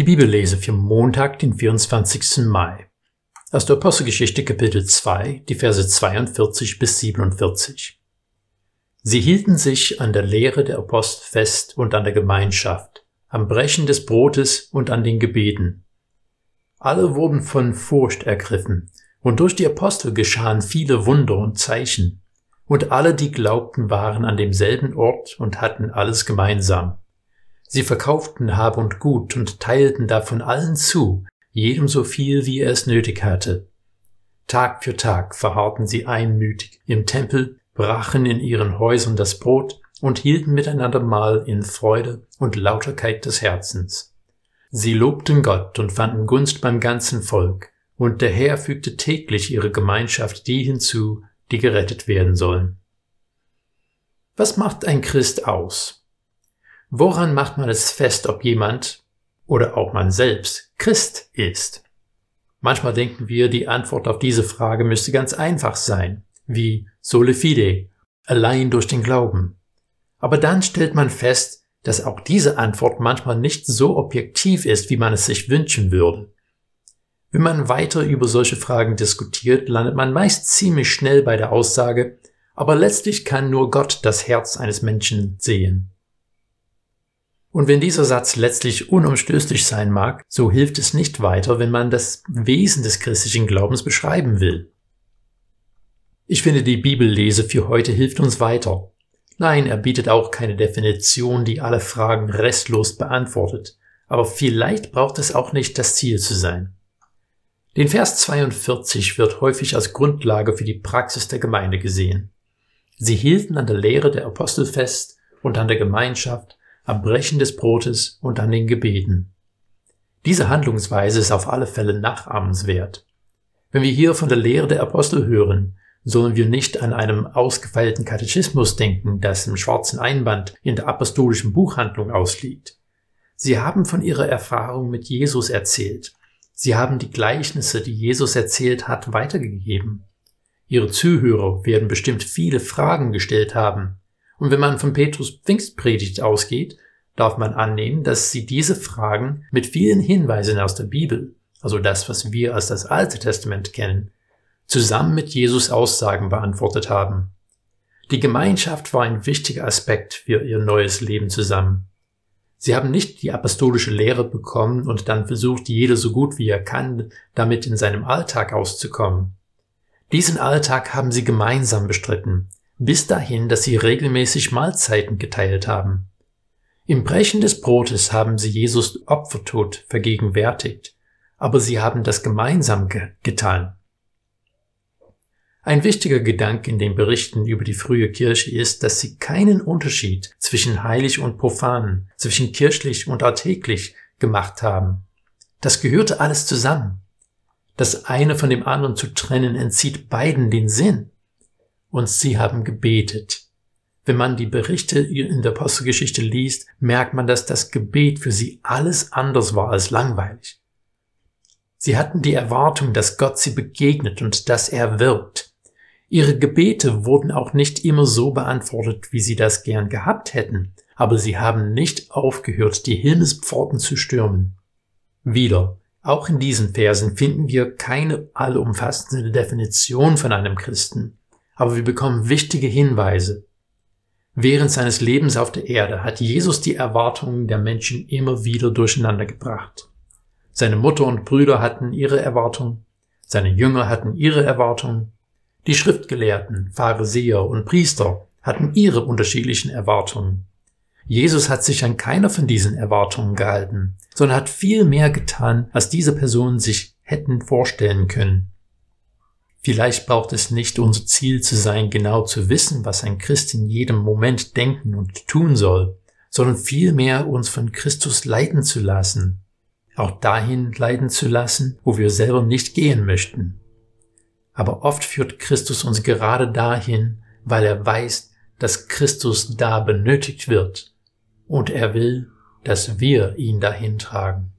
Die Bibellese für Montag, den 24. Mai. Aus der Apostelgeschichte Kapitel 2, die Verse 42 bis 47. Sie hielten sich an der Lehre der Apostel fest und an der Gemeinschaft, am Brechen des Brotes und an den Gebeten. Alle wurden von Furcht ergriffen, und durch die Apostel geschahen viele Wunder und Zeichen. Und alle, die glaubten, waren an demselben Ort und hatten alles gemeinsam. Sie verkauften Hab und Gut und teilten davon allen zu, jedem so viel, wie er es nötig hatte. Tag für Tag verharrten sie einmütig im Tempel, brachen in ihren Häusern das Brot und hielten miteinander Mahl in Freude und Lauterkeit des Herzens. Sie lobten Gott und fanden Gunst beim ganzen Volk, und der Herr fügte täglich ihre Gemeinschaft die hinzu, die gerettet werden sollen. Was macht ein Christ aus? Woran macht man es fest, ob jemand oder auch man selbst Christ ist? Manchmal denken wir, die Antwort auf diese Frage müsste ganz einfach sein, wie sole fide, allein durch den Glauben. Aber dann stellt man fest, dass auch diese Antwort manchmal nicht so objektiv ist, wie man es sich wünschen würde. Wenn man weiter über solche Fragen diskutiert, landet man meist ziemlich schnell bei der Aussage, aber letztlich kann nur Gott das Herz eines Menschen sehen. Und wenn dieser Satz letztlich unumstößlich sein mag, so hilft es nicht weiter, wenn man das Wesen des christlichen Glaubens beschreiben will. Ich finde, die Bibellese für heute hilft uns weiter. Nein, er bietet auch keine Definition, die alle Fragen restlos beantwortet, aber vielleicht braucht es auch nicht das Ziel zu sein. Den Vers 42 wird häufig als Grundlage für die Praxis der Gemeinde gesehen. Sie hielten an der Lehre der Apostel fest und an der Gemeinschaft, am Brechen des Brotes und an den Gebeten. Diese Handlungsweise ist auf alle Fälle nachahmenswert. Wenn wir hier von der Lehre der Apostel hören, sollen wir nicht an einem ausgefeilten Katechismus denken, das im schwarzen Einband in der apostolischen Buchhandlung ausliegt. Sie haben von ihrer Erfahrung mit Jesus erzählt. Sie haben die Gleichnisse, die Jesus erzählt hat, weitergegeben. Ihre Zuhörer werden bestimmt viele Fragen gestellt haben. Und wenn man von Petrus Pfingstpredigt ausgeht, darf man annehmen, dass sie diese Fragen mit vielen Hinweisen aus der Bibel, also das, was wir als das Alte Testament kennen, zusammen mit Jesus Aussagen beantwortet haben. Die Gemeinschaft war ein wichtiger Aspekt für ihr neues Leben zusammen. Sie haben nicht die apostolische Lehre bekommen und dann versucht, jeder so gut wie er kann, damit in seinem Alltag auszukommen. Diesen Alltag haben sie gemeinsam bestritten, bis dahin, dass sie regelmäßig Mahlzeiten geteilt haben. Im Brechen des Brotes haben sie Jesus Opfertod vergegenwärtigt, aber sie haben das gemeinsam ge getan. Ein wichtiger Gedanke in den Berichten über die frühe Kirche ist, dass sie keinen Unterschied zwischen heilig und profan, zwischen kirchlich und alltäglich gemacht haben. Das gehörte alles zusammen. Das eine von dem anderen zu trennen entzieht beiden den Sinn und sie haben gebetet. Wenn man die Berichte in der Apostelgeschichte liest, merkt man, dass das Gebet für sie alles anders war als langweilig. Sie hatten die Erwartung, dass Gott sie begegnet und dass er wirkt. Ihre Gebete wurden auch nicht immer so beantwortet, wie sie das gern gehabt hätten, aber sie haben nicht aufgehört, die Himmelspforten zu stürmen. Wieder, auch in diesen Versen finden wir keine allumfassende Definition von einem Christen aber wir bekommen wichtige Hinweise. Während seines Lebens auf der Erde hat Jesus die Erwartungen der Menschen immer wieder durcheinander gebracht. Seine Mutter und Brüder hatten ihre Erwartungen, seine Jünger hatten ihre Erwartungen, die Schriftgelehrten, Pharisäer und Priester hatten ihre unterschiedlichen Erwartungen. Jesus hat sich an keiner von diesen Erwartungen gehalten, sondern hat viel mehr getan, als diese Personen sich hätten vorstellen können. Vielleicht braucht es nicht unser Ziel zu sein, genau zu wissen, was ein Christ in jedem Moment denken und tun soll, sondern vielmehr uns von Christus leiten zu lassen, auch dahin leiten zu lassen, wo wir selber nicht gehen möchten. Aber oft führt Christus uns gerade dahin, weil er weiß, dass Christus da benötigt wird und er will, dass wir ihn dahin tragen.